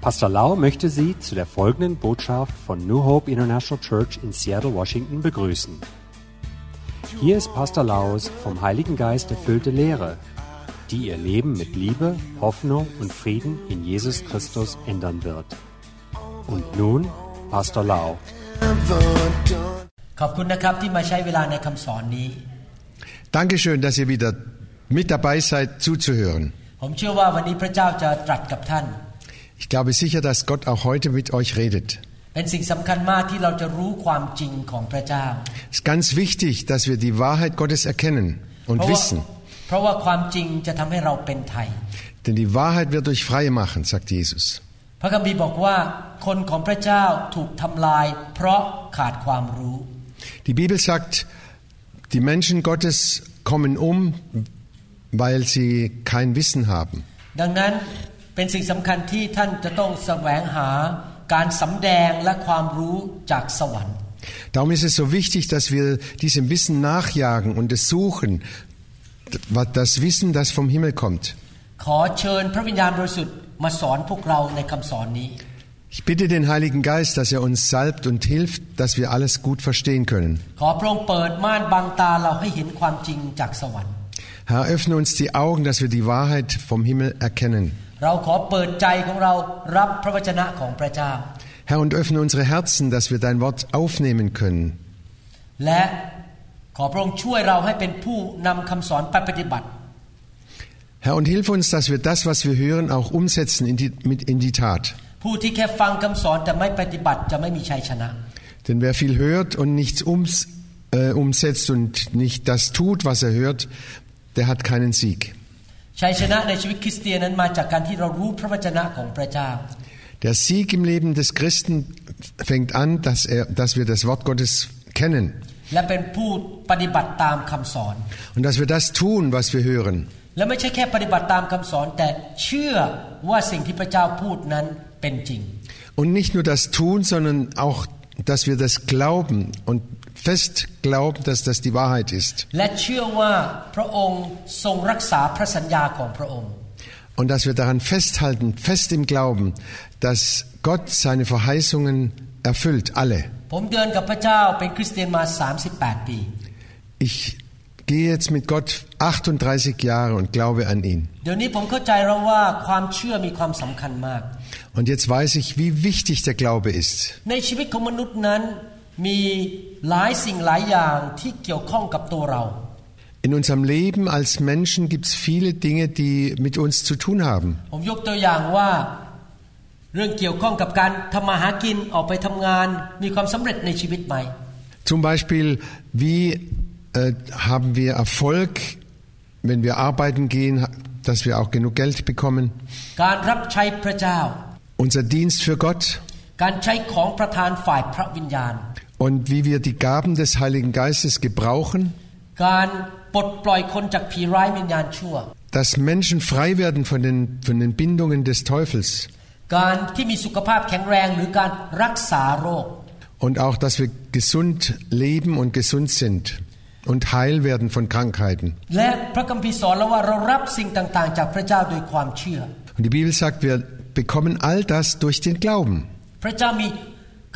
Pastor Lau möchte Sie zu der folgenden Botschaft von New Hope International Church in Seattle, Washington begrüßen. Hier ist Pastor Laus vom Heiligen Geist erfüllte Lehre, die Ihr Leben mit Liebe, Hoffnung und Frieden in Jesus Christus ändern wird. Und nun Pastor Lau. ขอบคุณนะครับที่มาใช้เวลาในคำสอนนี้ Dankeschön, dass ihr wieder mit dabei seid, zuzuhören. ผมเชื่อว่าวันนี้พระเจ้าจะตรัสกับท่าน Ich glaube sicher, dass Gott auch heute mit euch redet. เป็นสิ่งสำคัญมากที่เราจะรู้ความจริงของพระเจ้า Es ist ganz wichtig, dass wir die Wahrheit Gottes erkennen เพ und ราะว่า wissen. เพราะว่าความจริงจะทำให้เราเป็นไทย Denn die Wahrheit wird euch frei machen, sagt Jesus. พระคัมภีร์บอกว่าคนของพระเจ้าถูกทำลาย เพราะขาดความรู้ Die Bibel sagt, die Menschen Gottes kommen um, weil sie kein Wissen haben. ดังนั้น เป็นสิ่งสำคัญที่ท่านจะต้องแสวงหาการสำแดงและความรู้จากสวรรค์ Darum ist es so wichtig, dass wir diesem Wissen nachjagen und es suchen, das Wissen, das vom Himmel kommt. ขอเชิญพระวิญญาณบริสุทธิ์มาสอนพวกเราในคำสอนนี้ Ich bitte den Heiligen Geist, dass er uns salbt und hilft, dass wir alles gut verstehen können. ขอพระองค์เปิดม่านบังตาเราให้เห็นความจริงจากสวรรค์ Herr, öffne uns die Augen, dass wir die Wahrheit vom Himmel erkennen. เราขอเปิดใจของเรารับพระวจนะของพระเจ้า Herr, und öffne unsere Herzen, dass wir dein Wort aufnehmen können. และขอพระองค์ช่วยเราให้เป็นผู้นำคำสอนไปปฏิบัติ Herr, und hilf uns, dass wir das, was wir hören, auch umsetzen in die, mit in die Tat. ผู้ที่แค่ฟังคำสอนแต่ไม่ปฏิบัติจะไม่มีชัยชนะ Denn wer viel hört und nichts ums, äh, umsetzt und nicht das tut, was er hört, der hat keinen Sieg. ชัยชนะในชีวิตคริสเตียนนั้นมาจากการที่เรารู้พระวจนะของพระเจ้า Der Sieg im Leben des Christen fängt an, dass, er, dass wir das Wort Gottes kennen และเป็นผู้ปฏิบัติตามคำสอน und dass wir das tun, was wir hören. และไม่ใช่แค่ปฏิบัติตามคำสอน แต่เชื่อว่าสิ่งที่พระเจ้าพูดนั้นเป็นจริง Und nicht nur das tun, sondern auch, dass wir das glauben und fest glauben, dass das die Wahrheit ist. Und dass wir daran festhalten, fest im Glauben, dass Gott seine Verheißungen erfüllt, alle. Ich gehe jetzt mit Gott 38 Jahre und glaube an ihn. Und jetzt weiß ich, wie wichtig der Glaube ist. ในชีวิตของมนุษย์นั้นมีหลายสิ่งหลายอย่างที่เกี่ยวข้องกับตัวเรา In unserem Leben als Menschen gibt es viele Dinge, die mit uns zu tun haben. ผมยกตัวอย่างว่า เรื่องเกี่ยวข้องกับการทำมาหากินออกไปทำงาน มีความสำเร็จในชีวิตไหม Zum Beispiel, wie äh, haben wir Erfolg, wenn wir arbeiten gehen, dass wir auch genug Geld bekommen. การรับใช้พระเจ้า Unser Dienst für Gott und wie wir die Gaben des Heiligen Geistes gebrauchen, dass Menschen frei werden von den, von den Bindungen des Teufels. Und auch, dass wir gesund leben und gesund sind und heil werden von Krankheiten. Und die Bibel sagt, wir bekommen all das durch den Glauben.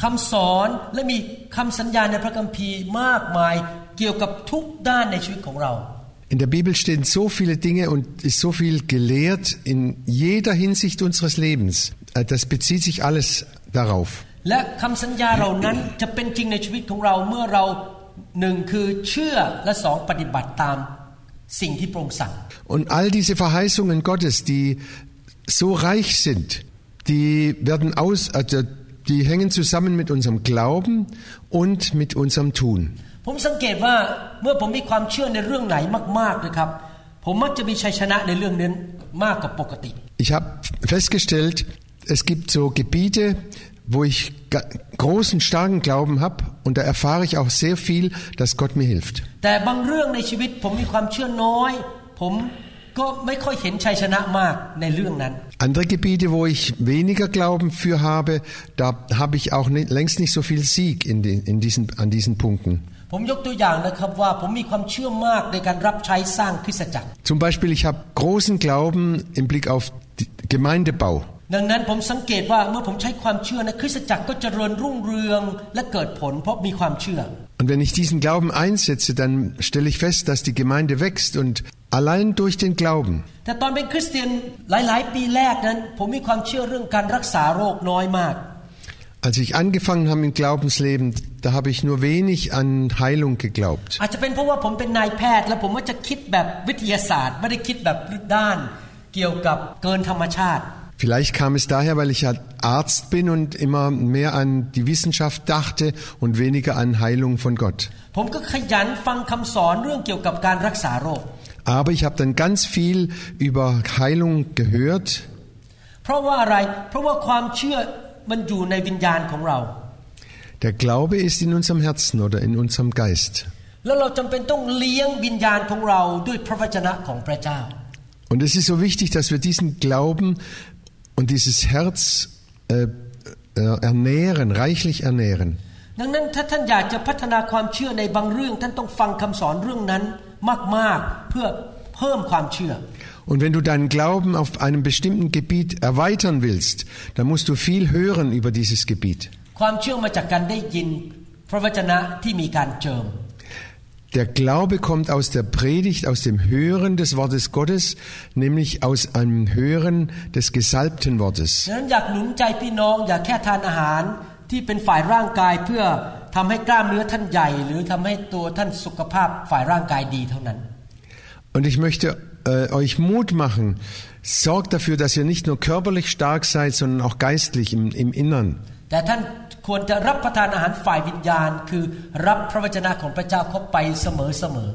พระเจ้ามีคำสอนและมีคำสัญญาในพระคัมภีร์มากมายเกี่ยวกับทุกด้านในชีวิตของเรา In der Bibel stehen so viele Dinge und ist so viel gelehrt in jeder Hinsicht unseres Lebens. Äh, Das bezieht sich alles darauf. และคำสัญญาเหล่านั้นจะเป็นจริงในชีวิตของเราเมื่อเราหนึ่งคือเชื่อและสองปฏิบัติตามสิ่งที่พระองค์สั่ง Und all diese Verheißungen Gottes, die so reich sind, die werden aus, also die hängen zusammen mit unserem Glauben und mit unserem Tun. ผมสังเกตว่าเมื่อผมมีความเชื่อในเรื่องไหนมากๆนะครับ ผมมักจะมีชัยชนะในเรื่องนั้นมากกว่าปกติ Ich habe festgestellt, es gibt so Gebiete, wo ich ga- großen, starken Glauben habe und da erfahre ich auch sehr viel, dass Gott mir hilft. แต่บางเรื่องในชีวิตผมมีความเชื่อน้อย ผม andere Gebiete, wo ich weniger Glauben für habe, da habe ich auch nicht, längst nicht so viel Sieg in, den, in diesen, an diesen Punkten. Zum Beispiel, ich habe großen Glauben im Blick auf Gemeindebau. ดังนั้นผมสังเกตว่าเมื่อผมใช้ความเชื่อนะคริสตจักรก็เจริญรุ่งเรืองและเกิดผล เพราะมีความเชื่อ Und wenn ich diesen Glauben einsetze, dann stelle ich fest, dass die Gemeinde wächst und allein durch den Glauben. แต่ตอนเป็นคริสเตียนหลาย ๆ ปีแรกนั้น ผมมีความเชื่อเรื่องการรักษาโรคน้อยมาก Als ich angefangen habe im Glaubensleben, da habe ich nur wenig an Heilung geglaubt. Vielleicht kam es daher, weil ich ja Arzt bin und immer mehr an die Wissenschaft dachte und weniger an Heilung von Gott. Aber ich habe dann ganz viel über Heilung gehört. Der Glaube ist in unserem Herzen oder in unserem Geist. Und es ist so wichtig, dass wir diesen Glauben und dieses Herz äh, äh, ernähren, reichlich ernähren. ดังนั้นถ้าท่านอยากจะพัฒนาความเชื่อในบางเรื่อง ท่านต้องฟังคำสอนเรื่องนั้นมากๆ เพื่อเพิ่มความเชื่อ Und wenn du deinen Glauben auf einem bestimmten Gebiet erweitern willst, dann musst du viel hören über dieses Gebiet. ความเชื่อมาจากการได้ยินพระวจนะที่มีการเจิม Der Glaube kommt aus der Predigt, aus dem Hören des Wortes Gottes, nämlich aus einem Hören des gesalbten Wortes. ดังนั้นอยากหนุนใจพี่น้องอย่าแค่ทานอาหารที่เป็นฝ่ายร่างกายเพื่อทำให้กล้ามเนื้อท่านใหญ่ หรือทำให้ตัวท่านสุขภาพฝ่ายร่างกายดีเท่านั้น Und ich möchte äh, euch Mut machen, sorgt dafür, dass ihr nicht nur körperlich stark seid, sondern auch geistlich im, im Innern. แต่ท่าน ควรจะรับประทานอาหารฝ่ายวิญญาณ คือรับพระวจนะของพระเจ้าเข้าไปเสมอเสมอ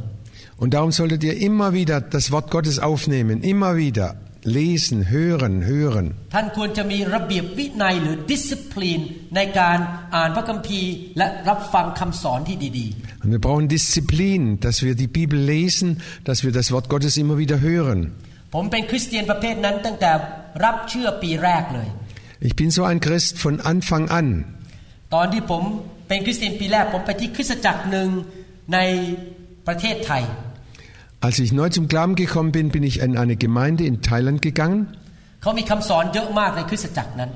Und darum solltet ihr immer wieder das Wort Gottes aufnehmen, immer wieder lesen, hören, hören. ท่านควรจะมีระเบียบวินัยหรือ discipline ในการอ่านพระคัมภีร์ และรับฟังคำสอนที่ดี Und wir brauchen Disziplin, dass wir die Bibel lesen, dass wir das Wort Gottes immer wieder hören. ๆ ผมเป็นคริสเตียนประเภทนั้นตั้งแต่รับเชื่อปีแรกเลย Ich bin so ein Christ von Anfang an. ตอนที่ผมเป็นคริสเตียนปีแรก ผมไปที่คริสตจักรหนึ่งในประเทศไทย Als ich neu zum Glauben gekommen bin, bin ich in eine Gemeinde in Thailand gegangen เขามีคำสอนเยอะมากในคริสตจักรนั้น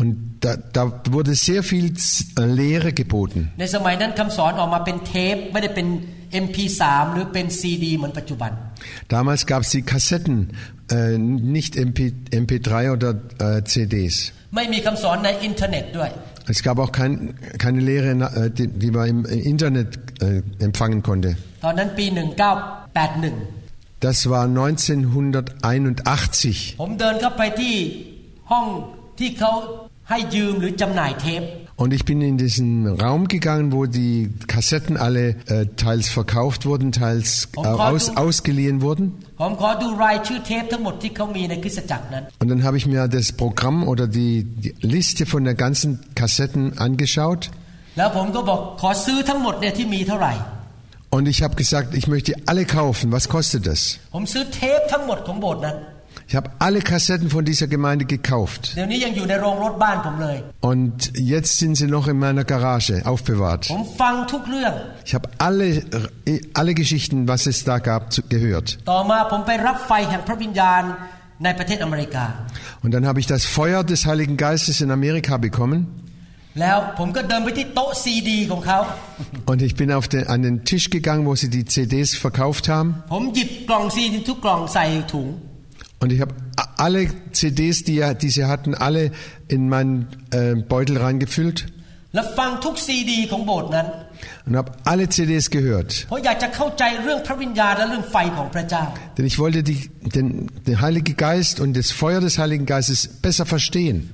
und da, da wurde sehr viel äh, Lehre geboten. ในสมัยนั้นคำสอนออกมาเป็นเทป ไม่ได้เป็น MP3 หรือเป็นซีดีเหมือนปัจจุบัน Damals gab es die Kassetten, äh, nicht MP, MP3 oder äh, CDs. ไม่มีคำสอนในอินเทอร์เน็ตด้วย es gab auch kein, keine Lehre, äh, die, die man im Internet äh, empfangen konnte. Das war 1981. Und ich bin in diesen Raum gegangen, wo die Kassetten alle äh, teils verkauft wurden, teils äh, aus, ausgeliehen wurden. Und dann habe ich mir das Programm oder die, die Liste von der ganzen Kassetten angeschaut. Und ich habe gesagt, ich möchte alle kaufen. Was kostet das? ผมซื้อเทปทั้งหมดของโบสถ์นั้น Ich habe alle Kassetten von dieser Gemeinde gekauft. เดี๋ยวนี้ยังอยู่ในโรงรถบ้านผมเลย Und jetzt sind sie noch in meiner Garage ผ aufbewahrt. มฟังทุกเรื่อง Ich habe alle, alle Geschichten, was es da gab, zu- gehört. ต่อมาผมไปรับไฟแห่งพระวิญญาณในประเทศอเมริกา Und dann habe ich das Feuer des Heiligen Geistes in Amerika bekommen. แล้วผมก็เดินไปที่โต๊ะซีดีของเขา Und ich bin auf den, an den Tisch gegangen, wo sie die CDs verkauft haben. ผมหยิบกล่องซีดีทุกกล่องใส่ถุง und ich habe alle CDs, die, die sie hatten, alle in meinen äh, Beutel reingefüllt. Und habe alle CDs gehört. Denn ich wollte die, den, den Heiligen Geist und das Feuer des Heiligen Geistes besser verstehen.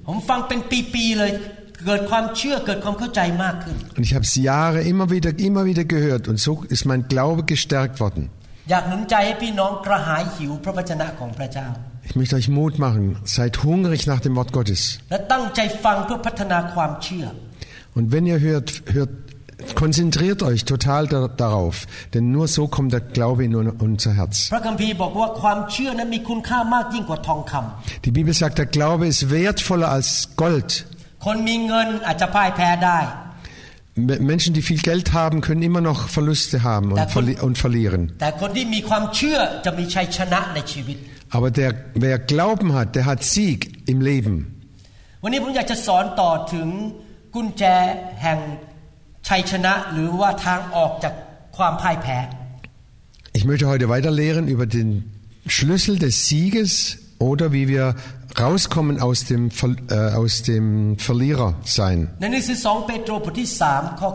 Und ich habe es Jahre immer wieder, immer wieder gehört und so ist mein Glaube gestärkt worden. อยากหนุนใจให้พี่น้องกระหายหิวพระวจนะของพระเจ้า Ich möchte euch Mut machen. Seid hungrig nach dem Wort Gottes. และตั้งใจฟังเพื่อพัฒนาความเชื่อ Und wenn ihr hört, hört, konzentriert euch total da, darauf. Denn nur so kommt der Glaube in un- unser Herz. พระคัมภีร์บอกว่าความเชื่อนั้นมีคุณค่ามากยิ่งกว่าทองคำ Die Bibel sagt, der Glaube ist wertvoller als Gold. คนมีเงินอาจจะพ่ายแพ้ได้ M- Menschen, die viel Geld haben, können immer noch Verluste haben und, verli und verlieren. Aber der, wer Glauben hat, der hat Sieg im Leben. Ich möchte heute weiterlehren über den Schlüssel des Sieges oder wie wir rauskommen aus dem, Ver- äh, aus dem Verlierer sein. ในหนังสือ2เปโตรบทที่3ข้อ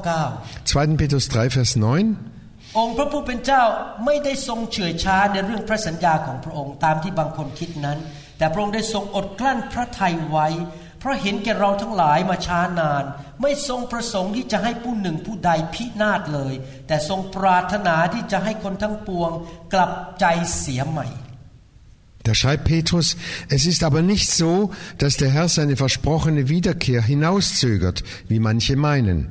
2. Petrus 3, Vers 9. 9องค์พระผู้เป็นเจ้าไม่ได้ทรงเฉื่อยช้าในเรื่องพระสัญญาของพระองค์ตามที่บางคนคิดนั้น แต่พระองค์ได้ทรงอดกลั้นพระทัยไว้ เพราะเห็นแก่เราทั้งหลายมาช้านาน ไม่ทรงประสงค์ที่จะให้ผู้หนึ่งผู้ใดพินาศเลย แต่ทรงปรารถนาที่จะให้คนทั้งปวงกลับใจเสียใหม่ Da schreibt Petrus, es ist aber nicht so, dass der Herr seine versprochene Wiederkehr hinauszögert, wie manche meinen.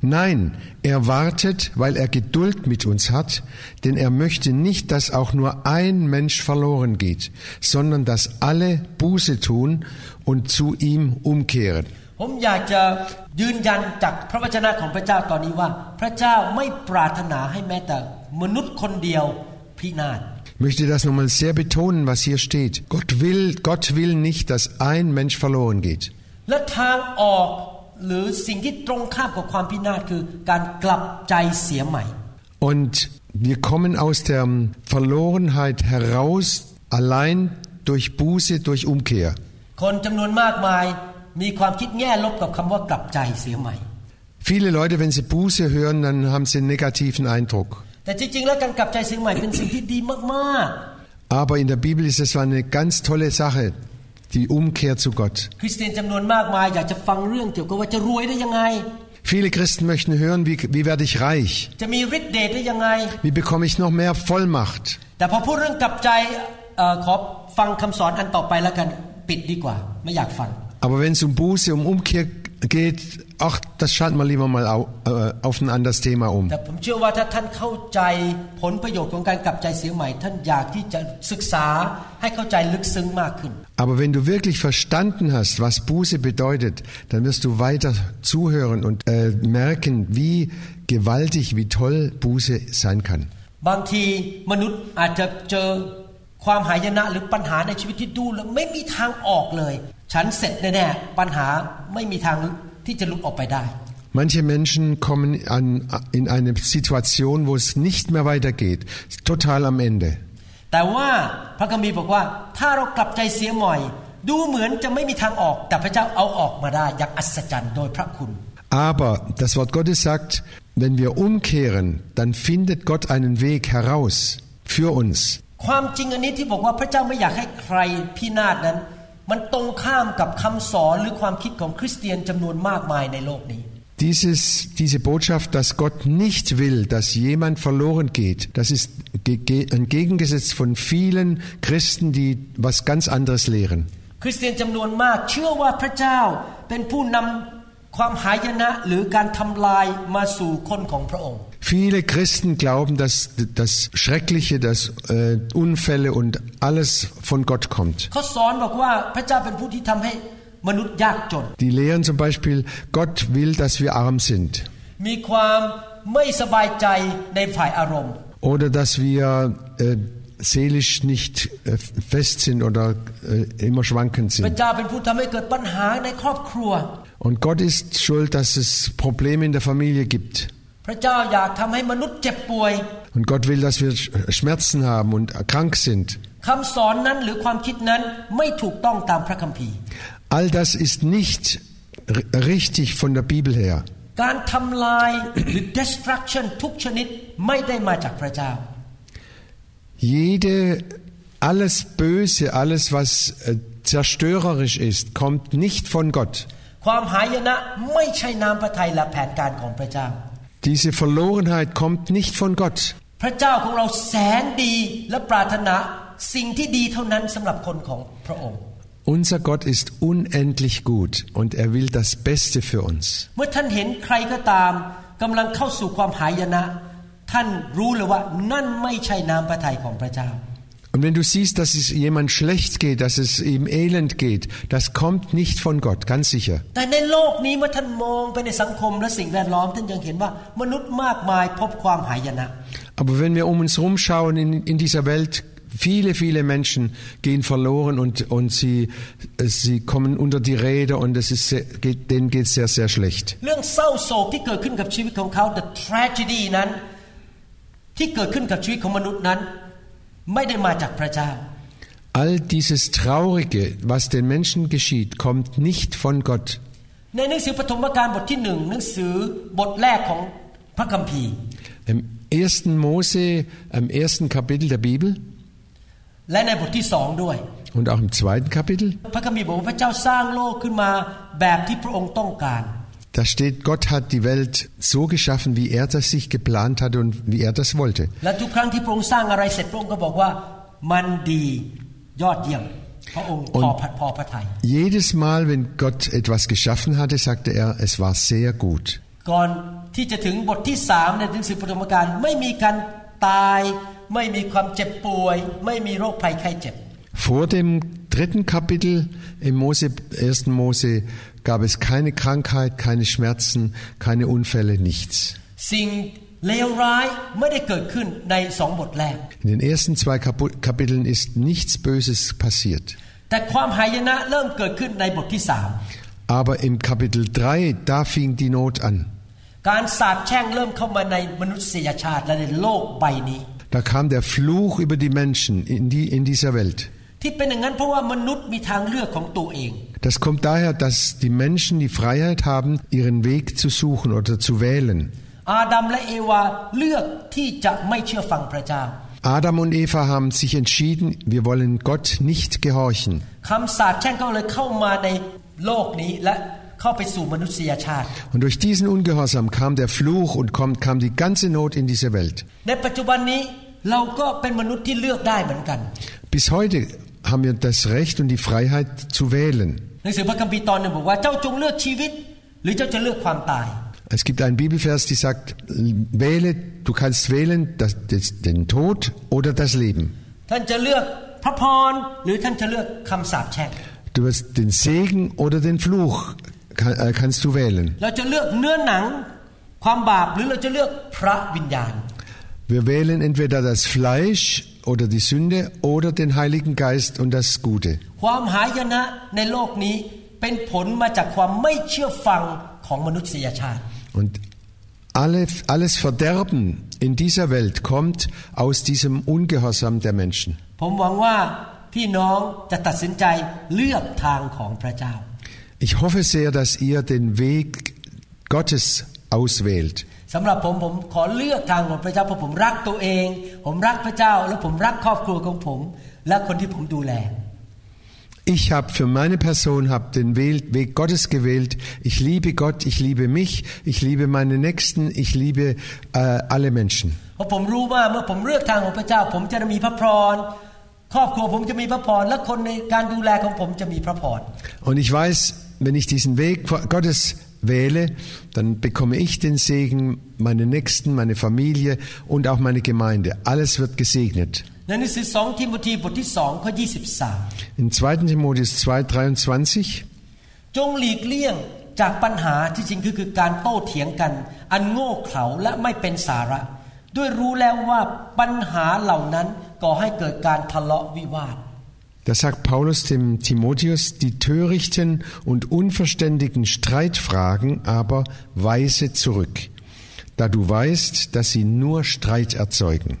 Nein, er wartet, weil er Geduld mit uns hat, denn er möchte nicht, dass auch nur ein Mensch verloren geht, sondern dass alle Buße tun und zu ihm umkehren. ผมอยากจะยืนยันจากพระวจนะของพระเจ้าตอนนี้ว่า พระเจ้าไม่ปรารถนาให้แม้แต่มนุษย์คนเดียวพินาศ ich möchte das nochmal sehr betonen, was hier steht. Gott will, Gott will nicht, dass ein Mensch verloren geht. Und wir kommen aus der Verlorenheit heraus allein durch Buße, durch Umkehr. Viele Leute, wenn sie Buße hören, dann haben sie einen negativen Eindruck. Aber in der Bibel ist es eine ganz tolle Sache, die Umkehr zu Gott. Viele Christen möchten hören, wie, wie werde ich reich? Wie bekomme ich noch mehr Vollmacht? Aber wenn es um Buße, um Umkehr geht, geht, ach, das schalten wir lieber mal au, äh, auf ein anderes Thema um. แต่ผมเชื่อว่าถ้าท่านเข้าใจผลประโยชน์ของการกลับใจเสียใหม่ ท่านอยากที่จะศึกษาให้เข้าใจลึกซึ้งมากขึ้น Aber wenn du wirklich verstanden hast, was Buße bedeutet, dann wirst du weiter zuhören und äh, merken, wie gewaltig, wie toll Buße sein kann. บางทีมนุษย์อาจจะเจอความหายนะหรือปัญหาในชีวิตที่ดูแล้วไม่มีทางออกเลย ฉันเสร็จแน่ๆปัญหาไม่มีทางที่จะหลุดออกไปได้ Manche Menschen kommen an, in eine Situation, wo es nicht mehr weitergeht, total am Ende. แต่ว่าพระคัมภีร์บอกว่าถ้าเรากลับใจเสียใหม่ดูเหมือนจะไม่มีทางออกแต่พระเจ้าเอาออกมาได้อย่างอัศจรรย์โดยพระคุณ Aber das Wort Gottes sagt, wenn wir umkehren, dann findet Gott einen Weg heraus für uns. ความจริงอันนี้ที่บอกว่าพระเจ้าไม่อยากให้ใครพินาศนั้น มันตรงข้ามกับคำสอนหรือความคิดของคริสเตียนจำนวนมากมายในโลกนี้ Dieses, diese Botschaft, dass Gott nicht will, dass jemand verloren geht, das ist ge- ge- ein Gegengesetz von vielen Christen, die was ganz anderes lehren. ค Viele Christen glauben, dass das Schreckliche, dass äh, Unfälle und alles von Gott kommt. Die lehren zum Beispiel, Gott will, dass wir arm sind. Oder dass wir äh, seelisch nicht äh, fest sind oder äh, immer schwankend sind. Und Gott ist schuld, dass es Probleme in der Familie gibt. พระเจ้าอยากทำให้มนุษย์เจ็บป่วย Und Gott will, dass wir Schmerzen haben und krank sind. คำสอนนั้นหรือความคิดนั้นไม่ถูกต้องตามพระคัมภีร์ All das ist nicht r- richtig von der Bibel her. การทำลายหรือ destruction ทุกชนิดไม่ได้มาจากพระเจ้า Jede, alles Böse, alles, was äh, zerstörerisch ist, kommt nicht von Gott. ความหายนะไม่ใช่น้ำพระทัยและแผนการของพระเจ้า Diese Verlorenheit kommt nicht von Gott. พระเจ้าของเราแสนดีและปรารถนาสิ่งที่ดีเท่านั้นสำหรับคนของพระองค์ Unser Gott ist unendlich gut und er will das Beste für uns. เมื่อท่านเห็นใครก็ตามกำลังเข้าสู่ความหายนะ ท่านรู้เลยว่านั่นไม่ใช่น้ำพระทัยของพระเจ้า Und wenn du siehst, dass es jemand schlecht geht, dass es ihm elend geht, das kommt nicht von Gott, ganz sicher. แต่ในโลกนี้เมื่อท่านมองไปในสังคมและสิ่งแวดล้อมท่านยังเห็นว่ามนุษย์มากมายพบความหายนะ Aber wenn wir um uns rumschauen in, in dieser Welt, viele, viele Menschen gehen verloren und, und sie, sie kommen unter die Räder und es ist sehr, geht, denen geht es sehr, sehr schlecht. เรื่องเศร้าโศกที่เกิดขึ้นกับชีวิตของเขา the tragedy นั้น ที่เกิดขึ้นกับชีวิตของมนุษย์นั้น All dieses Traurige, was den Menschen geschieht, kommt nicht von Gott. Im ersten Mose, im ersten Kapitel der Bibel und auch im zweiten Kapitel พระคัมภีร์บอกว่าพระเจ้าสร้างโลกขึ้นมาแบบที่พระองค์ต้องการ da steht, Gott hat die Welt so geschaffen, wie er das sich geplant hatte und wie er das wollte. และทุกครั้งที่พระองค์สร้างอะไรเสร็จพระองค์ก็บอกว่ามันดียอดเยี่ยม พระองค์พอพระพอพระทัย Jedes Mal, wenn Gott etwas geschaffen hatte, sagte er, es war sehr gut. ก่อนที่จะถึงบทที่สามในหนังสือปฐมกาลไม่มีการตาย ไม่มีความเจ็บป่วย ไม่มีโรคภัยไข้เจ็บ Vor dem dritten Kapitel im Mose, 1. Mose gab es keine Krankheit, keine Schmerzen, keine Unfälle, nichts. สิ่งเลวร้ายไม่ได้เกิดขึ้นในสองบทแรก In den ersten zwei Kapu- Kapiteln ist nichts Böses passiert. แต่ความหายนะเริ่มเกิดขึ้นในบทที่สาม Aber im Kapitel 3, da fing die Not an. การสาปแช่งเริ่มเข้ามาในมนุษยชาติและในโลกใบนี้ Da kam der Fluch über die Menschen in, die, in dieser Welt. Das kommt daher, dass die Menschen die Freiheit haben, ihren Weg zu suchen oder zu wählen. Adam und Eva haben sich entschieden, wir wollen Gott nicht gehorchen. Und durch diesen Ungehorsam kam der Fluch und kam die ganze Not in diese Welt. Bis heute haben wir das Recht und die Freiheit zu wählen. Es gibt einen Bibelvers, der sagt, wähle, du kannst wählen das, das, den Tod oder das Leben. Du wirst den Segen oder den Fluch kann, äh, kannst du wählen. Wir wählen entweder das Fleisch oder die Sünde oder den Heiligen Geist und das Gute. Und alles Verderben in dieser Welt kommt aus diesem Ungehorsam der Menschen. Ich hoffe sehr, dass ihr den Weg Gottes auswählt. สำหรับผมผมขอเลือกทางของพระเจ้าเพราะผมรักตัวเอง ผมรักพระเจ้า และผมรักครอบครัวของผม และคนที่ผมดูแล Ich habe für meine Person hab den Wähl- Weg Gottes gewählt. Ich liebe Gott, ich liebe mich, ich liebe meine Nächsten, ich liebe äh, alle Menschen. เพราะผมรู้ว่าเมื่อผมเลือกทางของพระเจ้า ผมจะมีพระพร ครอบครัวผมจะมีพระพร และคนในการดูแลของผมจะมีพระพร Und ich weiß, wenn ich diesen Weg Gottes wähle, dann bekomme ich den Segen, meine Nächsten, meine Familie und auch meine Gemeinde. Alles wird gesegnet. ในหนังสือสองทิโมธีบทที่สองข้อ23 In 2. Timotheus 2,23 จงหลีกเลี่ยงจากปัญหาที่จริงคือคือการโต้เถียงกัน อันโง่เขลาและไม่เป็นสาระ ด้วยรู้แล้วว่าปัญหาเหล่านั้นก่อให้เกิดการทะเลาะวิวาท Da sagt Paulus dem Timotheus, die törichten und unverständigen Streitfragen aber weise zurück, da du weißt, dass sie nur Streit erzeugen.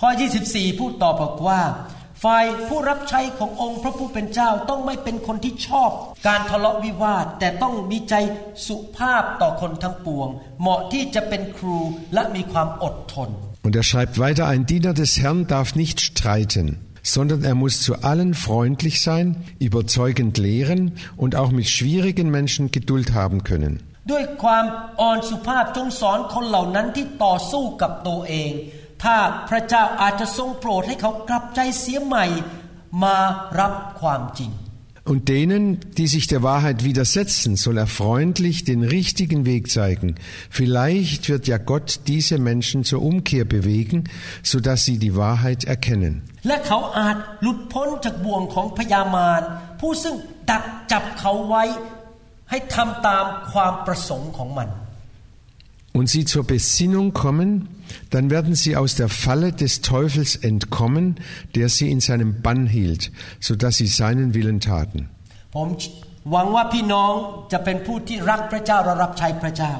ข้อ 24 พูดต่อบอกว่า ฝ่ายผู้รับใช้ขององค์พระผู้เป็นเจ้าต้องไม่เป็นคนที่ชอบ การทะเลาะวิวาท แต่ต้องมีใจสุภาพต่อคนทั้งปวง เหมาะที่จะเป็นครูและมีความอดทน Und er schreibt weiter, ein Diener des Herrn darf nicht streiten, sondern er muss zu allen freundlich sein, überzeugend lehren und auch mit schwierigen Menschen Geduld haben können. ด้วยความอ่อนสุภาพจงสอนคนเหล่านั้นที่ต่อสู้กับตัวเอง ถ้าพระเจ้าอาจจะทรงโปรดให้เขากลับใจเสียใหม่มารับความจริง und denen, die sich der Wahrheit widersetzen, soll er freundlich den richtigen Weg zeigen. Vielleicht wird ja Gott diese Menschen zur Umkehr bewegen, so dass sie die Wahrheit erkennen und sie zur Besinnung kommen, dann werden sie aus der Falle des Teufels entkommen, der sie in seinem Bann hielt, so dass sie seinen Willen taten. ผมหวังว่าพี่น้องจะเป็นผู้ที่รักพระเจ้าและรับใช้พระเจ้า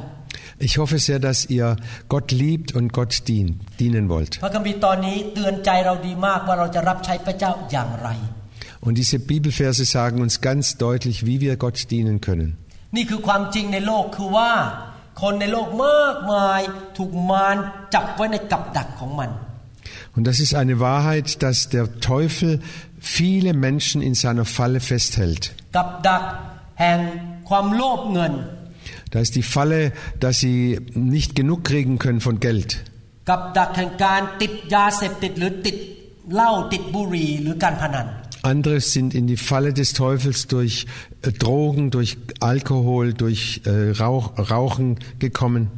Ich hoffe sehr, dass ihr Gott liebt und Gott dient, dienen wollt. พระคัมภีร์ตอนนี้เตือนใจเราดีมากว่าเราจะรับใช้พระเจ้าอย่างไร Und diese Bibelverse sagen uns ganz deutlich, wie wir Gott dienen können. นี่คือความจริงในโลกคือว่า คนในโลกมากมายถูกมารจับไว้ในกับดักของมัน Und das ist eine Wahrheit, dass der Teufel viele Menschen in seiner Falle festhält. กับดักแห่งความโลภเงิน Da ist die Falle, dass sie nicht genug kriegen können von Geld. กับดักแห่งการติดยาเสพติดหรือติดเหล้าติดบุหรี่หรือการพนัน andere sind in die Falle des Teufels durch äh, Drogen, durch Alkohol, durch äh, Rauch, Rauchen gekommen.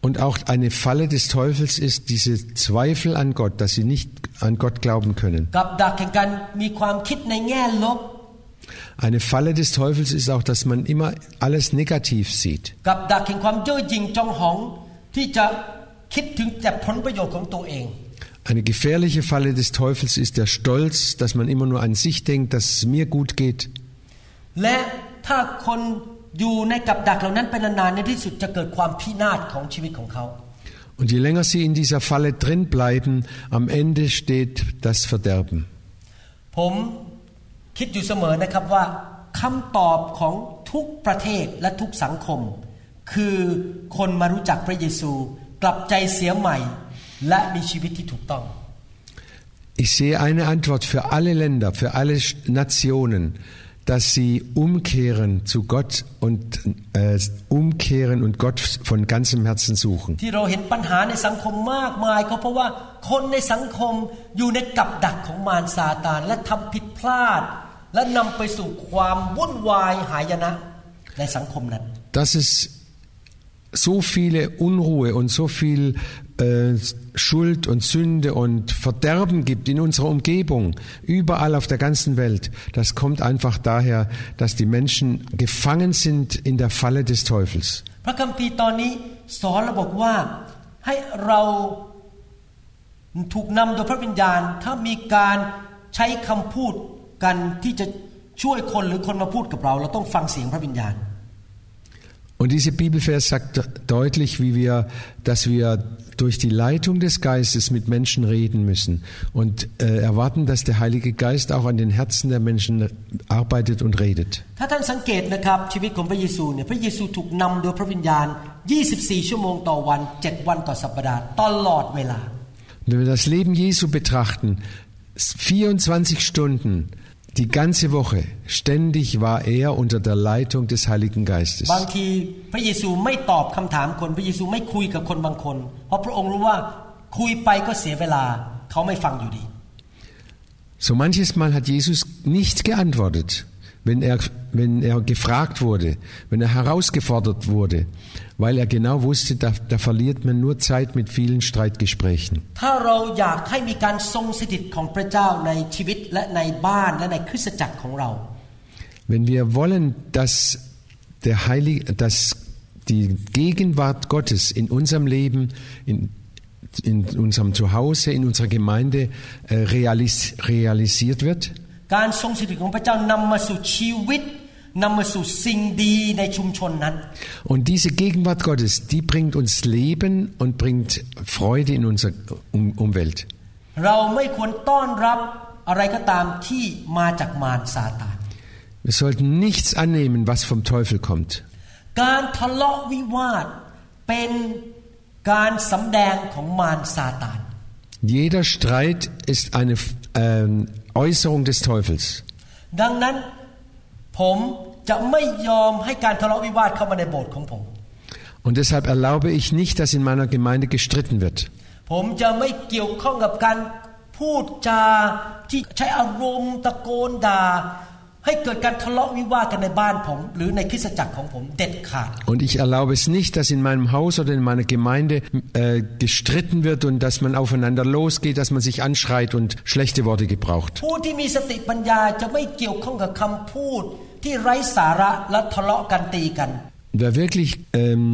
Und auch eine Falle des Teufels ist diese Zweifel an Gott, dass sie nicht an Gott glauben können. Eine Falle des Teufels ist auch, dass man immer alles negativ sieht. กับดักแห่งความเย่อหยิ่งจองหอง ที่จะคิดถึงแต่ผลประโยชน์ของตัวเอง Eine gefährliche Falle des Teufels ist der Stolz, dass man immer nur an sich denkt, dass es mir gut geht. และถ้าคนอยู่ในกับดักเหล่านั้นเป็นนานๆในที่สุดจะเกิดความพินาศของชีวิตของเขา Und je länger sie in dieser Falle drin bleiben, am Ende steht das Verderben. ผ มคิดอยู่เสมอนะครับว่าคำตอบของทุกประเทศและทุกสังคม คือคนมารู้จักพระเยซู กลับใจเสียใหม่ และมีชีวิตที่ถูกต้อง Ich sehe eine Antwort für alle Länder, für alle Nationen, dass sie umkehren zu Gott und äh, umkehren und Gott von ganzem Herzen suchen. ที่เ so viele Unruhe und so viel äh, Schuld und Sünde und Verderben gibt in unserer Umgebung, überall auf der ganzen Welt, das kommt einfach daher, dass die Menschen gefangen sind in der Falle des Teufels. พระคัมภีร์ตอนนี้สอนเราบอกว่าให้เราถูกนำโดยพระวิญญาณ ถ้ามีการใช้คำพูดกันที่จะช่วยคนหรือคนมาพูดกับเรา เราต้องฟังเสียงพระวิญญาณ und diese Bibelvers sagt deutlich, wie wir, dass wir durch die Leitung des Geistes mit Menschen reden müssen und äh, erwarten, dass der Heilige Geist auch an den Herzen der Menschen arbeitet und redet. Wenn wir das Leben Jesu betrachten, 24 Stunden die ganze Woche, ständig war er unter der Leitung des Heiligen Geistes. บางทีพระเยซูไม่ตอบคำถามคน พระเยซูไม่คุยกับคนบางคน เพราะพระองค์รู้ว่าคุยไปก็เสียเวลา เขาไม่ฟังอยู่ดี So manches Mal hat Jesus nicht geantwortet, wenn er, wenn er gefragt wurde, wenn er herausgefordert wurde, weil er genau wusste, da, da verliert man nur Zeit mit vielen Streitgesprächen. Wenn wir wollen, dass, der Heilige, dass die Gegenwart Gottes in unserem Leben, in in unserem Zuhause, in unserer Gemeinde äh, realis realisiert wird, การทรงสถิตของพระเจ้านำมาสู่ชีวิตนำมาสู่สิ่งดีในชุมชนนั้น Und diese Gegenwart Gottes, die bringt uns Leben und bringt Freude in unsere um Umwelt. เราไม่ควรต้อนรับอะไรก็ตามที่มาจากมารซาตาน Wir sollten nichts annehmen, was vom Teufel kommt. การทะเลาะวิวาทเป็นการสำแดงของมารซาตาน Jeder Streit ist eine ähm, Äußerung des Teufels. ดังนั้นผมจะไม่ยอมให้การทะเลาะวิวาทเข้ามาในโบสถ์ของผม Und deshalb erlaube ich nicht, dass in meiner Gemeinde gestritten wird. ผมจะไม่เกี่ยวข้องกับการพูดจาที่ใช้อารมณ์ตะโกนด่า ให้เกิดการทะเลาะวิวาทกันในบ้านผม หรือในคริสตจักรของผมเด็ดขาด Und ich erlaube es nicht, dass in meinem Haus oder in meiner Gemeinde äh, gestritten wird und dass man aufeinander losgeht, dass man sich anschreit und schlechte Worte gebraucht. ผู้ที่มีสติปัญญาจะไม่เกี่ยวข้องกับคำพูด ที่ไร้สาระและทะเลาะกันตีกัน Wer wirklich ähm,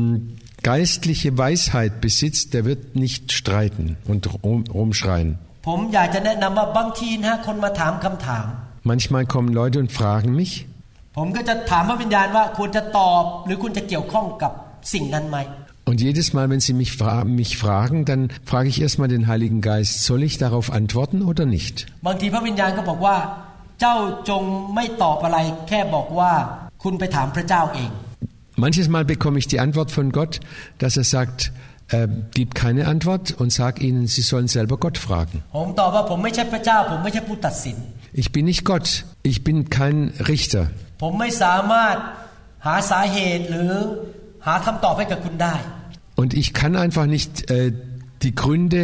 geistliche Weisheit besitzt, der wird nicht streiten und rum, rumschreien. ผมอยากจะแนะนำว่าบางทีนะคนมาถามคำถาม Manchmal kommen Leute und fragen mich ผมก็จะถามพระวิญญาณว่าควรจะตอบหรือคุณจะเกี่ยวข้องกับสิ่งนั้นไหม und jedes Mal, wenn sie mich, fra mich fragen, dann frage ich erstmal den Heiligen Geist, soll ich darauf antworten oder nicht? บางทีพระวิญญาณก็บอกว่า เจ้าจงไม่ตอบอะไร แค่บอกว่าคุณไปถามพระเจ้าเอง Manches Mal bekomme ich die Antwort von Gott, dass er sagt, äh, gib keine Antwort und sag ihnen, sie sollen selber Gott fragen. ผมตอบว่าผมไม่ใช่พระเจ้า ผมไม่ใช่ผู้ตัดสิน Ich bin nicht Gott, ich bin kein Richter. ผมไม่สามารถหาสาเหตุหรือหาคำตอบให้กับคุณได้ Und ich kann einfach nicht äh, die Gründe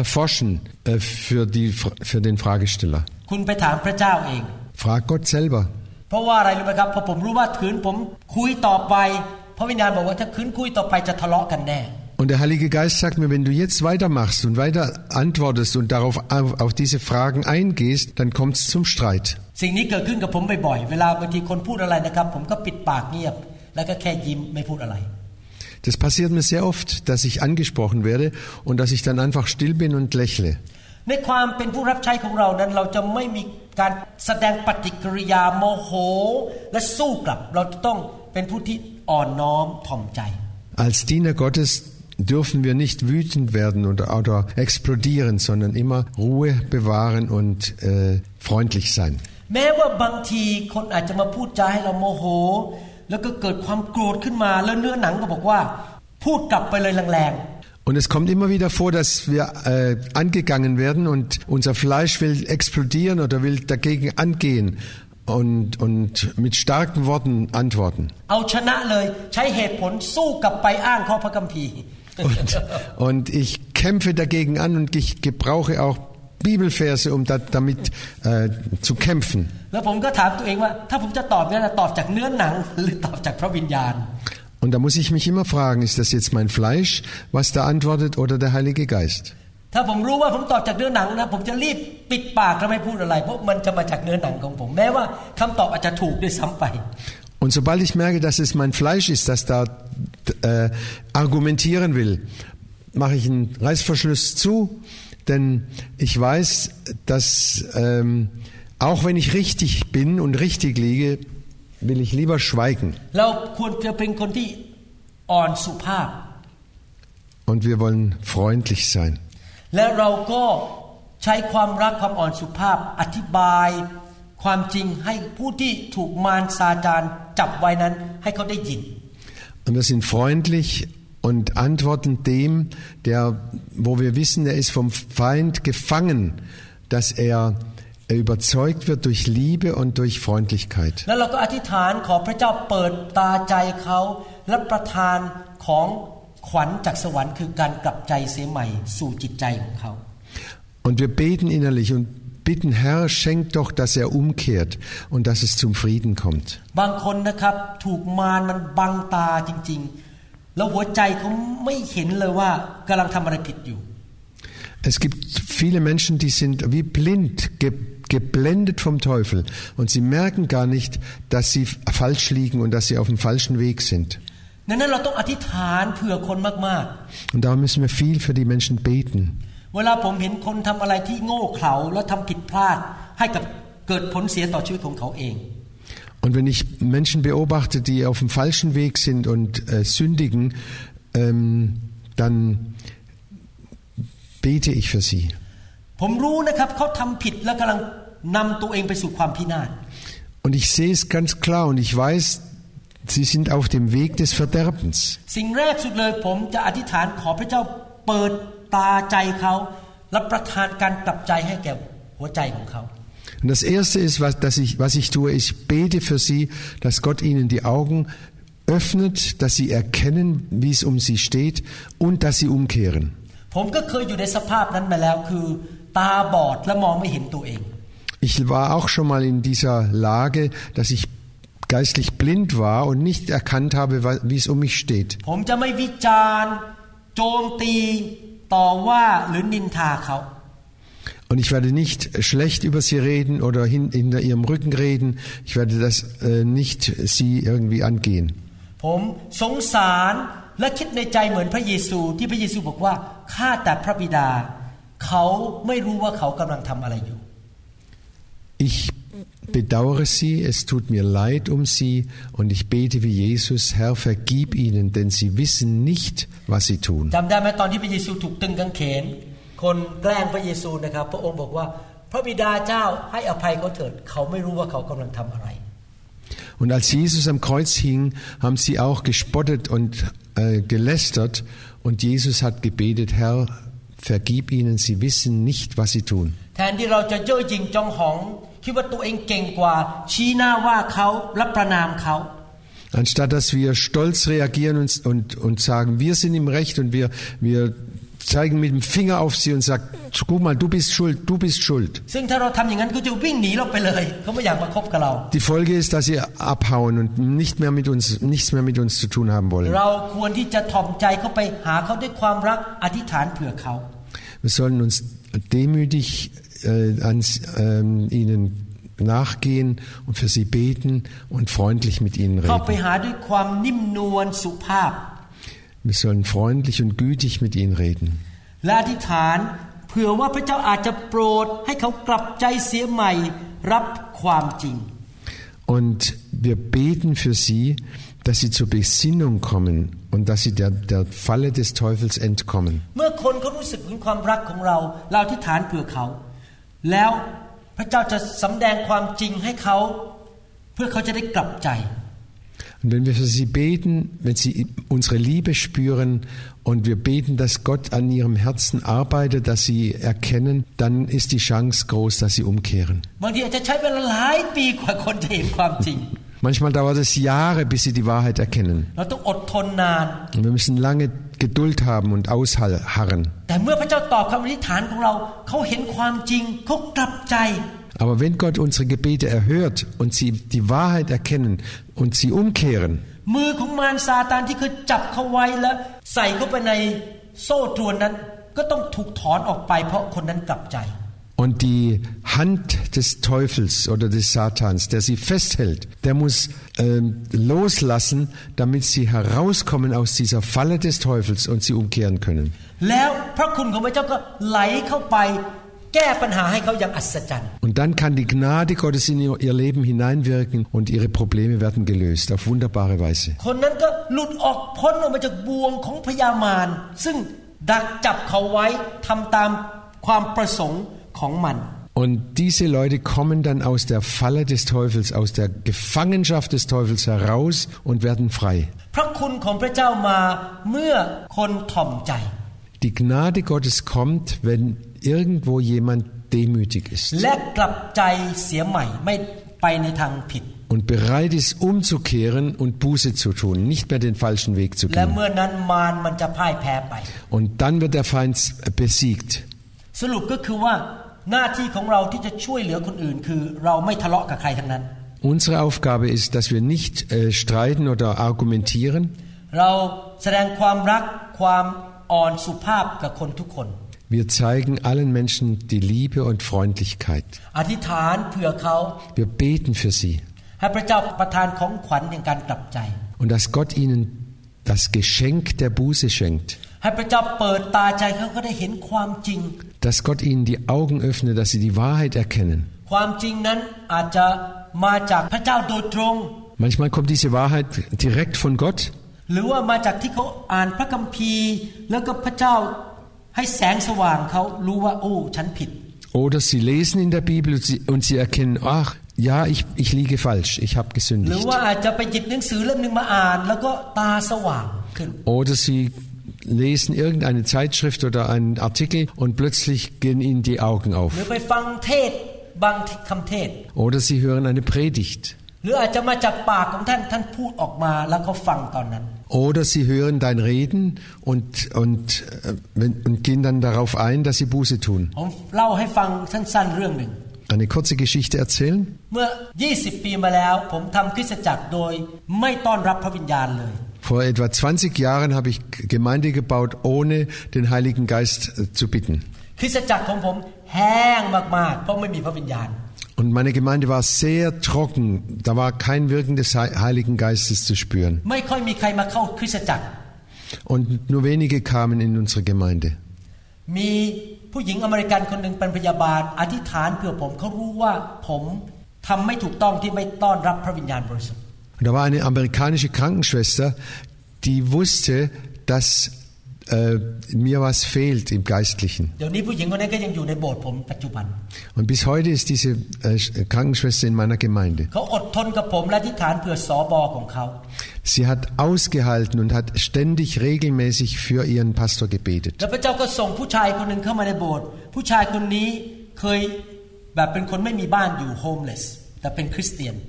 erforschen äh, für, die, für den Fragesteller. คุณไปถามพระเจ้าเอง Frag Gott selber. เพราะว่าอะไรรู้ไหมครับเพราะผมรู้ว่าคืนผมคุยต่อไป พระวิญญาณบอกว่าถ้าคืนคุยต่อไปจะทะเลาะกันแน่ Und der Heilige Geist sagt mir, wenn du jetzt weitermachst und weiter antwortest und darauf auf, auf diese Fragen eingehst, dann kommt es zum Streit. สิ่งนี้เกิดขึ้นกับผมบ่อยๆ เวลาบางทีคนพูดอะไรนะครับ ผมก็ปิดปากเงียบ แล้วก็แค่ยิ้มไม่พูดอะไร Das passiert mir sehr oft, dass ich angesprochen werde und dass ich dann einfach still bin und lächle. ในความเป็นผู้รับใช้ของเรานั้น เราจะไม่มีการแสดงปฏิกิริยาโมโห และสู้กลับ เราจะต้องเป็นผู้ที่อ่อนน้อมถ่อมใจ Als Diener Gottes dürfen wir nicht wütend werden oder, oder explodieren, sondern immer Ruhe bewahren und äh, freundlich sein. แม้ว่าบางทีคนอาจจะมาพูดจาให้เราโมโห แล้วก็เกิดความโกรธขึ้นมา แล้วเนื้อหนังก็บอกว่า พูดกลับไปเลยแรง Und es kommt immer wieder vor, dass wir äh, angegangen werden und unser Fleisch will explodieren oder will dagegen angehen und, und mit starken Worten antworten. Und, und ich kämpfe dagegen an und ich gebrauche auch Bibelverse, um da, damit äh, zu kämpfen. Und da muss ich mich immer fragen, ist das jetzt mein Fleisch, was da antwortet, oder der Heilige Geist? ถ้าผมรู้ว่าผมตอบจากเนื้อหนังนะ ผมจะรีบปิดปากแล้วไม่พูดอะไร เพราะมันจะมาจากเนื้อหนังของผม แม้ว่าคำตอบอาจจะถูกด้วยซ้ำไป Und sobald ich merke, dass es mein Fleisch ist, das da äh, argumentieren will, mache ich einen Reißverschluss zu, denn ich weiß, dass ähm, auch wenn ich richtig bin und richtig liege, will ich lieber schweigen. เราควรจะเป็นคนที่อ่อนสุภาพ Und wir wollen freundlich sein. และเราก็ใช้ความรักความอ่อนสุภาพ อธิบาย ความจริงให้ผู้ที่ถูกมารซาจานจับไว้นั้น ให้เขาได้ยิน Und wir sind freundlich und antworten dem, der, wo wir wissen, er ist vom Feind gefangen, dass er überzeugt wird durch Liebe und durch Freundlichkeit. แล้วเราก็อธิษฐานขอพระเจ้าเปิดตาใจเขาและประทานของขวัญจากสวรรค์คือการกลับใจเสียใหม่สู่จิตใจของเขา Und wir beten innerlich und bitten, Herr, schenk doch, dass er umkehrt und dass es zum Frieden kommt. Es gibt viele Menschen, die sind wie blind geblendet vom Teufel und sie merken gar nicht, dass sie falsch liegen und dass sie auf dem falschen Weg sind. Und da müssen wir viel für die Menschen beten. ๆ เวลาผมเห็นคนทำอะไรที่โง่เขลาแล้วทำผิดพลาด ให้กับเกิดผลเสียต่อชีวิตของเขาเอง Und wenn ich Menschen beobachte, die auf dem falschen Weg sind und äh, sündigen, ähm, dann bete ich für sie. ผมรู้นะครับเขาทำผิดแล้วกำลังนำตัวเองไปสู่ความพินาศ Und ich sehe es ganz klar und ich weiß, sie sind auf dem Weg des Verderbens. สิ่งแรกสุดเลยผมจะอธิษฐานขอพระเจ้าเปิดตาใจเขาและประทานการกลับใจให้แก่หัวใจของเขา Und das Erste ist, was, dass ich, was ich tue, ich bete für sie, dass Gott ihnen die Augen öffnet, dass sie erkennen, wie es um sie steht und dass sie umkehren. ผมก็เคยอยู่ในสภาพนั้นมาแล้วคือ ตาบอดและมองไม่เห็นตัวเอง Ich war auch schon mal in dieser Lage, dass ich geistlich blind war und nicht erkannt habe, wie es um mich steht. ผ und ich werde nicht schlecht über sie reden oder hinter ihrem Rücken reden. Ich werde das äh, nicht sie irgendwie angehen. Ich bedauere sie, es tut mir leid um sie und ich bete wie Jesus, Herr, vergib ihnen, denn sie wissen nicht, was sie tun. จำได้ไหมตอนที่พระเยซูถูกตึงกางเขน คนแกล้งพระเยซูนะครับ พระองค์บอกว่า พระบิดาเจ้าให้อภัยเขาเถิด เขาไม่รู้ว่าเขากำลังทำอะไร Und als Jesus am Kreuz hing, haben sie auch gespottet und äh, gelästert und Jesus hat gebetet, Herr, vergib ihnen, sie wissen nicht, was sie tun. แทนที่เราจะเย่อหยิ่งจองหอง คิดว่าตัวเองเก่งกว่า ชี้หน้าว่าเขาและประนามเขา Anstatt dass wir stolz reagieren und, und, und sagen, wir sind im Recht und wir, wir zeigen mit dem Finger auf sie und sagen, guck mal, du bist schuld, du bist schuld. ซึ่งถ้าเราทำอย่างนั้นเขาจะวิ่งหนีเราไปเลย เขาไม่อยากมาคบกับเรา Die Folge ist, dass sie abhauen und nicht mehr mit uns, nichts mehr mit uns zu tun haben wollen. เราควรที่จะถ่อมใจเข้าไปหาเขาด้วยความรักอธิษฐานเผื่อเขา Wir sollen uns demütig äh, ans, ähm, ihnen nachgehen und für sie beten und freundlich mit ihnen เข้าไป reden. หาด้วยความนิ่มนวลสุภาพ Wir sollen freundlich und gütig mit ihnen reden. และอธิษฐานเผื่อว่าพระเจ้าอาจจะโปรด ให้เขากลับใจเสียใหม่รับความจริง Und wir beten für sie, dass sie zur Besinnung kommen und dass sie der, der Falle des Teufels entkommen. เมื่อคนเขารู้สึกถึงความรักของเรา เราอธิษฐานเผื่อเขา แล้วพระเจ้าจะสำแดงความจริงให้เขา เพื่อเขาจะได้กลับใจ Und wenn wir für sie beten, wenn sie unsere Liebe spüren und wir beten, dass Gott an ihrem Herzen arbeitet, dass sie erkennen, dann ist die Chance groß, dass sie umkehren. Manchmal dauert es Jahre, bis sie die Wahrheit erkennen. Und wir müssen lange Geduld haben und ausharren. Aber wenn Gott unsere Gebete erhört und sie die Wahrheit erkennen und sie umkehren, und die Hand des Teufels oder des Satans, der sie festhält, der muss ähm, loslassen, damit sie herauskommen aus dieser Falle des Teufels und sie umkehren können. Und dann kann die Gnade Gottes in ihr Leben hineinwirken und ihre Probleme werden gelöst auf wunderbare Weise. Und นนั้นก็หลุดออกพ้นออกมาจากบ่วงของพยามารซึ่งดักจับเขาไว้ทำตามความประสงค์ของมัน Und diese Leute kommen dann aus der Falle des Teufels, aus der Gefangenschaft des Teufels heraus und werden frei. พระคุณของพระเจ้ามาเมื่อคนถ่อมใจ Die Gnade Gottes kommt, wenn irgendwo jemand demütig ist และกลับใจเสียใหม่ไม่ไปในทางผิด und bereit ist umzukehren und Buße zu tun, nicht mehr den falschen Weg zu และ gehen. เมื่อนั้นมารมันจะพ่ายแพ้ไป Und dann wird der Feind besiegt. สรุปก็คือว่าหน้าที่ของเราที่จะช่วยเหลือคนอื่น คือเราไม่ทะเลาะกับใครทั้งนั้น Unsere Aufgabe ist, dass wir nicht äh, streiten oder argumentieren, เราแสดงความรักความอ่อนสุภาพกับคนทุกคน Wir zeigen allen Menschen die Liebe und Freundlichkeit. อธิษฐานเผื่อเขา Wir beten für sie ให้พระเจ้าประทานของขวัญแห่งการกลับใจ und dass Gott ihnen das Geschenk der Buße schenkt, dass Gott ihnen die Augen öffne, dass sie die Wahrheit erkennen. Manchmal kommt diese Wahrheit direkt von Gott. Oder sie lesen in der Bibel und sie, und sie erkennen, ach, ja, ich, ich liege falsch, ich habe gesündigt. Oder sie lesen irgendeine Zeitschrift oder einen Artikel und plötzlich gehen ihnen die Augen หรือ auf. ไปฟังเทศบางคำเทศ Oder sie hören eine Predigt. หรืออาจจะมาจากปากของท่านท่านพูดออกมาแล้วเขาฟังตอนนั้น Oder sie hören dein Reden und, und, äh, wenn- und gehen dann darauf ein, dass sie Buße tun. ผมเล่าให้ฟังสั้นๆเรื่องหนึ่ง Eine kurze Geschichte erzählen. เมื่อ 20 ปีมาแล้ว ผมทำคริสตจักรโดยไม่ต้อนรับพระวิญญาณเลย Vor etwa 20 Jahren habe ich Gemeinde gebaut, ohne den Heiligen Geist äh, zu bitten. คริสตจักรของผม แห้งมากๆ เพราะไม่มีพระวิญญาณ Und meine Gemeinde war sehr trocken. Da war kein Wirken des Hei- Heiligen Geistes zu spüren. ไม่ค่อยมีใครมาเข้าคริสตจักร Und nur wenige kamen in unsere Gemeinde. มีผู้หญิงอเมริกันคนหนึ่งเป็นพยาบาล อธิษฐานเพื่อผมเขารู้ว่าผมทำไม่ถูกต้องที่ไม่ต้อนรับพระวิญญาณบริสุทธิ์ und da war eine amerikanische Krankenschwester, die wusste, dass äh, mir was fehlt im Geistlichen. Und bis heute ist diese äh, Krankenschwester in meiner Gemeinde. Sie hat ausgehalten und hat ständig regelmäßig für ihren Pastor gebetet.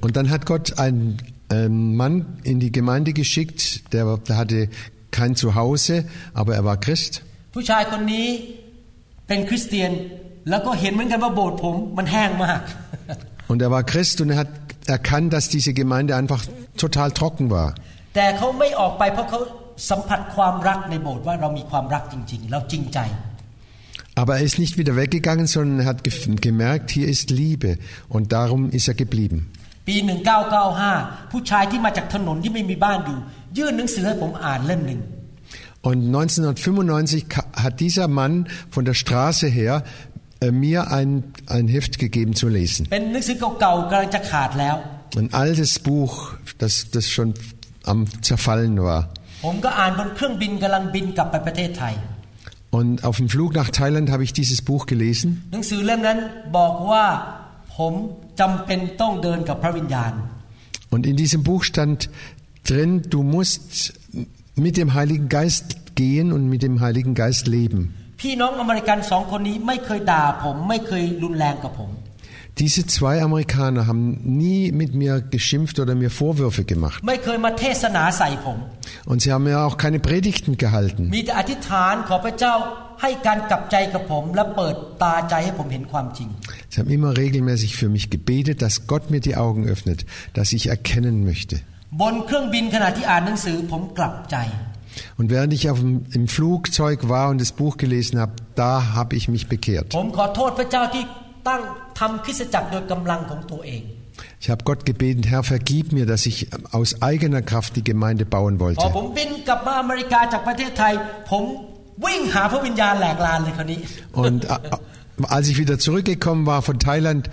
Und dann hat Gott einen ähm, Mann in die Gemeinde geschickt, der, der hatte kein Zuhause, aber er war Christ. ผู้ชายคนนี้เป็นคริสเตียน แล้วก็เห็นเหมือนกันว่าโบสถ์ผมมันแห้งมาก Und er war Christ und er hat erkannt, dass diese Gemeinde einfach total trocken war. แต่เขาไม่ออกไปเพราะเขาสัมผัสความรักในโบสถ์ว่าเรามีความรักจริง ๆ เราจริงใจ Aber er ist nicht wieder weggegangen, sondern er hat gef- gemerkt, hier ist Liebe und darum ist er geblieben. ปี 1995 ผู้ชายที่มาจากถนนที่ไม่มีบ้านอยู่ ยื่นหนังสือให้ผมอ่านเล่มหนึ่ง Und 1995 ka- hat dieser Mann von der Straße her äh, mir ein, ein Heft gegeben zu lesen. เป็นหนังสือเก่าๆกำลังจะขาดแล้ว Ein altes Buch, das, das schon am Zerfallen war. ผมก็อ่านบนเครื่องบินกำลังบินกลับไปประเทศไทย Und auf dem Flug nach Thailand habe ich dieses Buch gelesen. หนังสือเล่มนั้นบอกว่าผม und in diesem Buch stand drin, du musst mit dem Heiligen Geist gehen und mit dem Heiligen Geist leben. Diese zwei Amerikaner haben nie mit mir geschimpft oder mir Vorwürfe gemacht. Und sie haben ja auch keine Predigten gehalten. มีแต่อธิษฐานขอพระเจ้าให้การกลับใจกับผม และเปิดตาใจให้ผมเห็นความจริง Sie haben immer regelmäßig für mich gebetet, dass Gott mir die Augen öffnet, dass ich erkennen möchte. บนเครื่องบินขณะที่อ่านหนังสือผมกลับใจ Und während ich auf dem, im Flugzeug war und das Buch gelesen habe, da habe ich mich bekehrt. ผมขอโทษพระเจ้าที่ตั้งทำคริสตจักรโดยกำลังของตัวเอง Ich habe Gott gebeten, Herr, vergib mir, dass ich aus eigener Kraft die Gemeinde bauen พอ wollte. ผมบินกลับมาอเมริกาจากประเทศไทย ผมวิ่งหาพระวิญญาณแหลกลานเลยคนนี้ Und äh, als ich wieder zurückgekommen war von Thailand,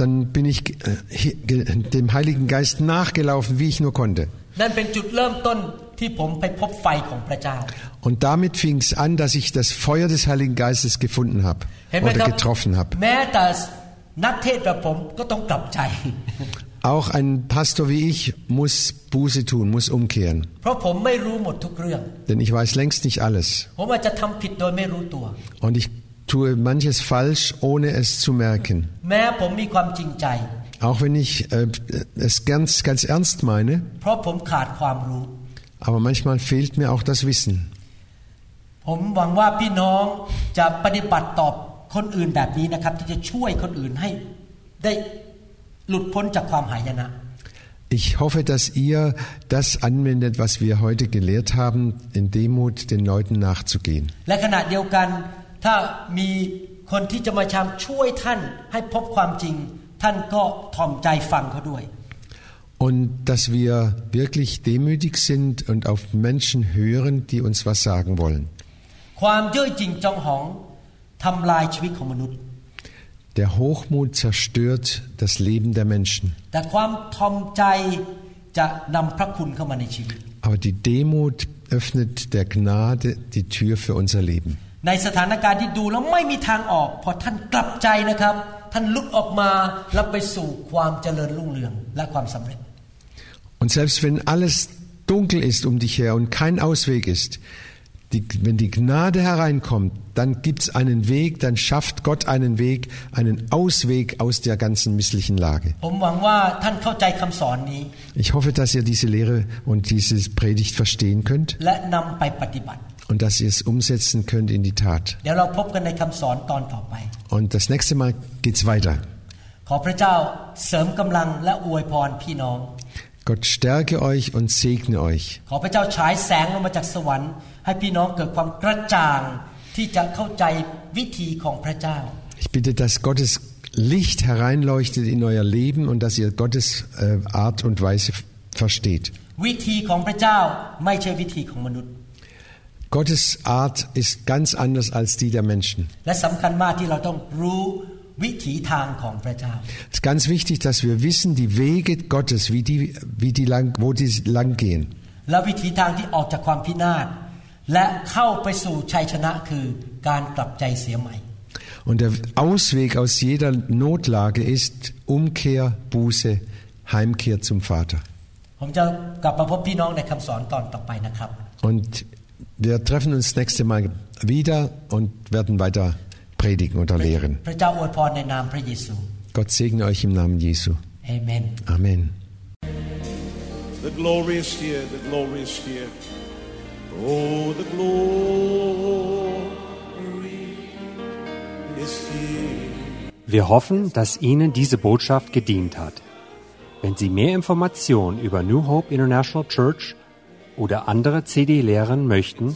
dann bin ich äh, hi- ge- dem Heiligen Geist nachgelaufen, wie ich nur konnte. นั่นเป็นจุดเริ่มต้นที่ผมไปพบไฟของพระเจ้า Und damit fing es an, dass ich das Feuer des Heiligen Geistes gefunden habe เห็นไหมค oder รับ getroffen habe. แม้แต่นักเทศแบบผมก็ต้องกลับใจ auch ein Pastor wie ich muss Buße tun, muss umkehren. Denn ich weiß längst nicht alles. Und ich tue manches falsch, ohne es zu merken. Auch wenn ich äh, es ganz, ganz ernst meine. Aber manchmal fehlt mir auch das Wissen. Ich หวังว่าพี่น้องจะปฏิบัติตอบคนอื่นแบบนี้นะครับ ที่จะช่วยคนอื่นให้ได้หลุดพ้นจากความหายนะ Ich hoffe, dass ihr das anwendet, was wir heute gelehrt haben, in Demut den Leuten nachzugehen. และขณะเดียวกันถ้ามีคนที่จะมาชามช่วยท่านให้พบความจริง ท่านก็ถ่อมใจฟังเขาด้วย Und dass wir wirklich demütig sind und auf Menschen hören, die uns was sagen wollen. ความเย่อหยิ่งจองหองทำลายชีวิตของมนุษย์ der Hochmut zerstört das Leben der Menschen. Aber die Demut öffnet der Gnade die Tür für unser Leben. Und selbst wenn alles dunkel ist um dich her und kein Ausweg ist, die, wenn die Gnade hereinkommt, dann gibt's einen Weg, dann schafft Gott einen Weg, einen Ausweg aus der ganzen misslichen Lage. ผมหวังว่าท่านเข้าใจคำสอนนี้ Ich hoffe, dass ihr diese Lehre und diese Predigt verstehen könnt และนำไปปฏิบัติ und dass ihr es umsetzen könnt in die Tat. เดี๋ยวเราพบกันในคำสอนตอนต่อไป Und das nächste Mal geht's weiter. ขอพระเจ้าเสริมกำลังและอวยพรพี่น้อง Gott stärke euch und segne euch. ขอพระเจ้าฉายแสงลงมาจากสวรรค์ ให้พี่น้องเกิดความกระจ่าง ที่จะเข้าใจวิธีของพระเจ้า Ich bitte, dass Gottes Licht hereinleuchtet in euer Leben und dass ihr Gottes äh, Art und Weise f- versteht. วิธีของพระเจ้าไม่ใช่วิธีของมนุษย์ Gottes Art ist ganz anders als die der Menschen. และสำคัญมากที่เราต้องรู้ Es ist ganz wichtig, dass wir wissen, die Wege Gottes, wie die, wie die lang, wo die lang gehen. Und der Ausweg aus jeder Notlage ist Umkehr, Buße, Heimkehr zum Vater. Und wir treffen uns nächste Mal wieder und werden weiter predigen oder lehren. Gott segne euch im Namen Jesu. Amen. Amen. The glory is here, the glory is here. Oh, the glory is here. Wir hoffen, dass Ihnen diese Botschaft gedient hat. Wenn Sie mehr Informationen über New Hope International Church oder andere CD lehren möchten,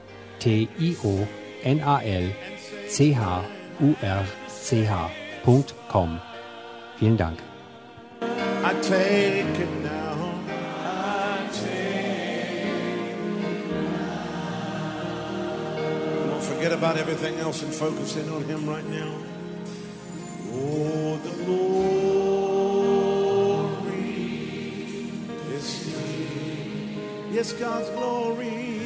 N-A-T-I-O-N-A-L-C-H-U-R-C-H.com. Vielen Dank. I take it now. Forget about everything else and focus in on Him right now. Oh, the glory is here. Yes, God's glory.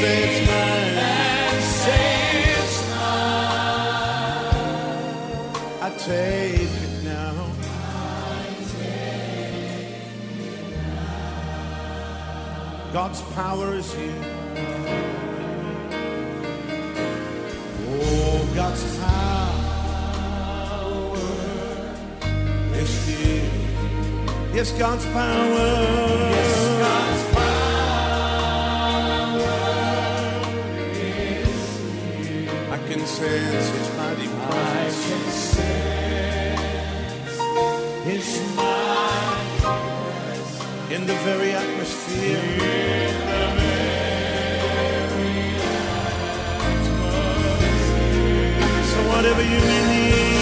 say it's mine. Say it's mine. I take it now. God's power is here. Oh, God's power is here. Yes, God's power. Sense His mighty presence. I can sense His mighty in the very atmosphere. In the very atmosphere. So whatever you need.